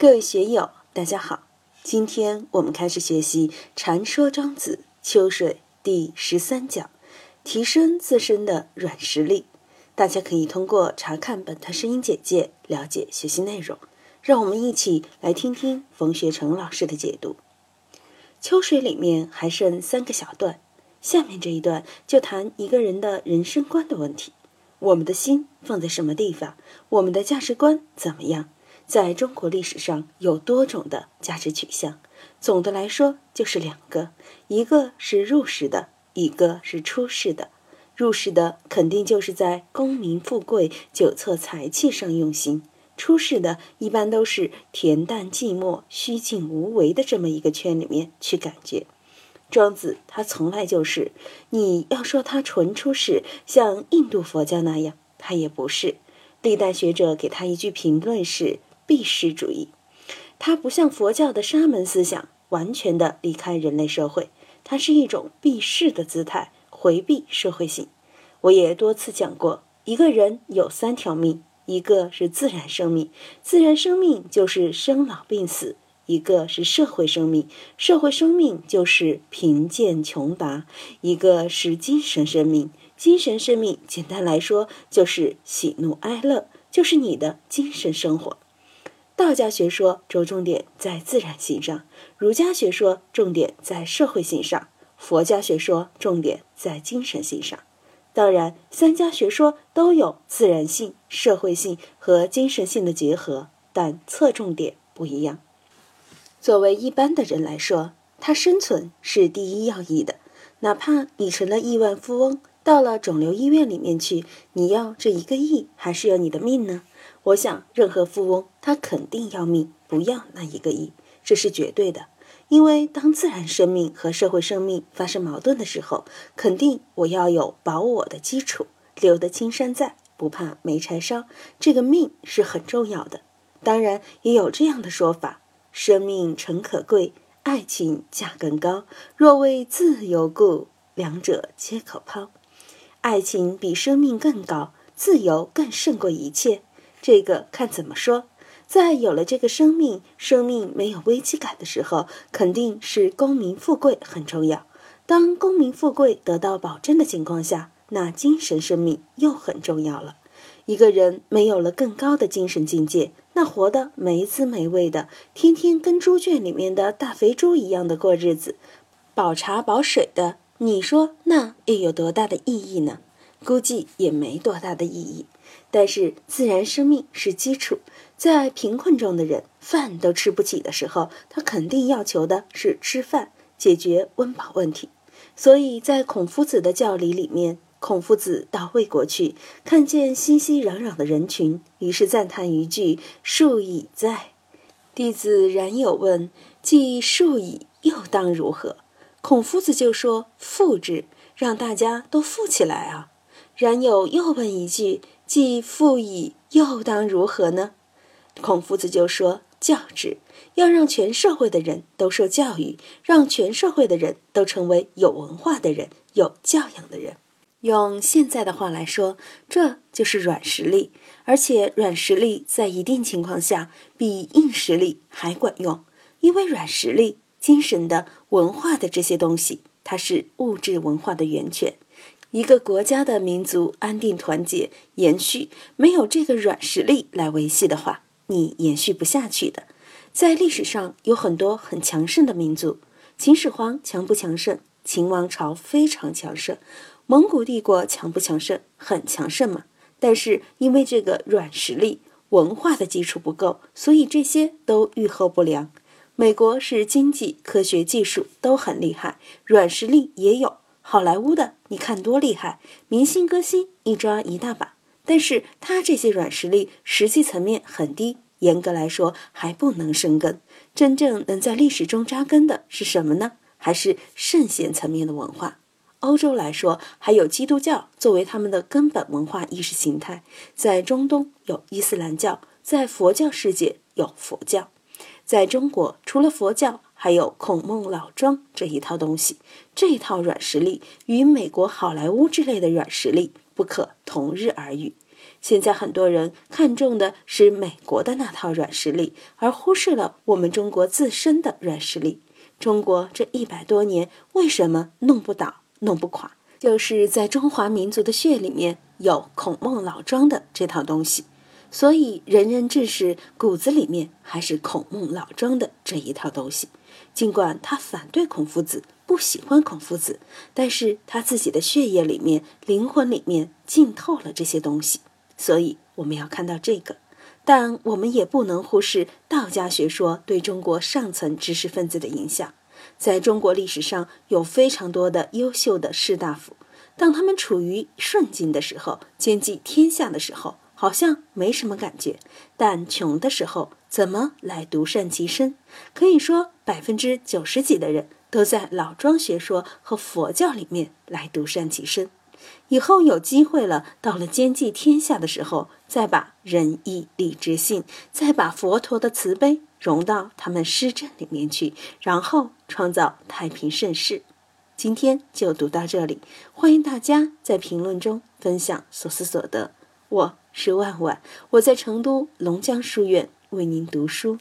各位学友，大家好！今天我们开始学习《禅说庄子·秋水》第十三讲，提升自身的软实力。大家可以通过查看本段声音简介了解学习内容。让我们一起来听听冯学成老师的解读。《秋水》里面还剩三个小段，下面这一段就谈一个人的人生观的问题：我们的心放在什么地方？我们的价值观怎么样？在中国历史上有多种的价值取向，总的来说就是两个，一个是入世的，一个是出世的。入世的肯定就是在功名富贵、酒色财气上用心；出世的一般都是恬淡寂寞、虚静无为的这么一个圈里面去感觉。庄子他从来就是，你要说他纯出世，像印度佛教那样，他也不是。历代学者给他一句评论是。避世主义，它不像佛教的沙门思想，完全的离开人类社会，它是一种避世的姿态，回避社会性。我也多次讲过，一个人有三条命，一个是自然生命，自然生命就是生老病死；一个是社会生命，社会生命就是贫贱穷达；一个是精神生命，精神生命简单来说就是喜怒哀乐，就是你的精神生活。道家学说着重点在自然性上，儒家学说重点在社会性上，佛家学说重点在精神性上。当然，三家学说都有自然性、社会性和精神性的结合，但侧重点不一样。作为一般的人来说，他生存是第一要义的。哪怕你成了亿万富翁，到了肿瘤医院里面去，你要这一个亿，还是要你的命呢？我想，任何富翁他肯定要命，不要那一个亿，这是绝对的。因为当自然生命和社会生命发生矛盾的时候，肯定我要有保我的基础，留得青山在，不怕没柴烧。这个命是很重要的。当然，也有这样的说法：生命诚可贵，爱情价更高。若为自由故，两者皆可抛。爱情比生命更高，自由更胜过一切。这个看怎么说，在有了这个生命，生命没有危机感的时候，肯定是功名富贵很重要。当功名富贵得到保证的情况下，那精神生命又很重要了。一个人没有了更高的精神境界，那活得没滋没味的，天天跟猪圈里面的大肥猪一样的过日子，饱茶饱水的，你说那又有多大的意义呢？估计也没多大的意义。但是自然生命是基础，在贫困中的人饭都吃不起的时候，他肯定要求的是吃饭，解决温饱问题。所以在孔夫子的教理里面，孔夫子到魏国去，看见熙熙攘攘的人群，于是赞叹一句：“数以在。”弟子冉有问：“既数以，又当如何？”孔夫子就说：“富之，让大家都富起来啊。”冉有又问一句。既富矣，又当如何呢？孔夫子就说：“教之，要让全社会的人都受教育，让全社会的人都成为有文化的人、有教养的人。用现在的话来说，这就是软实力。而且软实力在一定情况下比硬实力还管用，因为软实力、精神的、文化的这些东西，它是物质文化的源泉。”一个国家的民族安定团结延续，没有这个软实力来维系的话，你延续不下去的。在历史上有很多很强盛的民族，秦始皇强不强盛？秦王朝非常强盛。蒙古帝国强不强盛？很强盛嘛。但是因为这个软实力、文化的基础不够，所以这些都愈后不良。美国是经济、科学、技术都很厉害，软实力也有。好莱坞的，你看多厉害，明星歌星一抓一大把。但是他这些软实力，实际层面很低，严格来说还不能生根。真正能在历史中扎根的是什么呢？还是圣贤层面的文化。欧洲来说，还有基督教作为他们的根本文化意识形态。在中东有伊斯兰教，在佛教世界有佛教。在中国，除了佛教。还有孔孟老庄这一套东西，这一套软实力与美国好莱坞之类的软实力不可同日而语。现在很多人看重的是美国的那套软实力，而忽视了我们中国自身的软实力。中国这一百多年为什么弄不倒、弄不垮？就是在中华民族的血里面有孔孟老庄的这套东西，所以仁人志士骨子里面还是孔孟老庄的这一套东西。尽管他反对孔夫子，不喜欢孔夫子，但是他自己的血液里面、灵魂里面浸透了这些东西。所以我们要看到这个，但我们也不能忽视道家学说对中国上层知识分子的影响。在中国历史上有非常多的优秀的士大夫，当他们处于顺境的时候，兼济天下的时候，好像没什么感觉；但穷的时候，怎么来独善其身？可以说，百分之九十几的人都在老庄学说和佛教里面来独善其身。以后有机会了，到了兼济天下的时候，再把仁义礼智信，再把佛陀的慈悲融到他们施政里面去，然后创造太平盛世。今天就读到这里，欢迎大家在评论中分享所思所得。我是万万，我在成都龙江书院为您读书。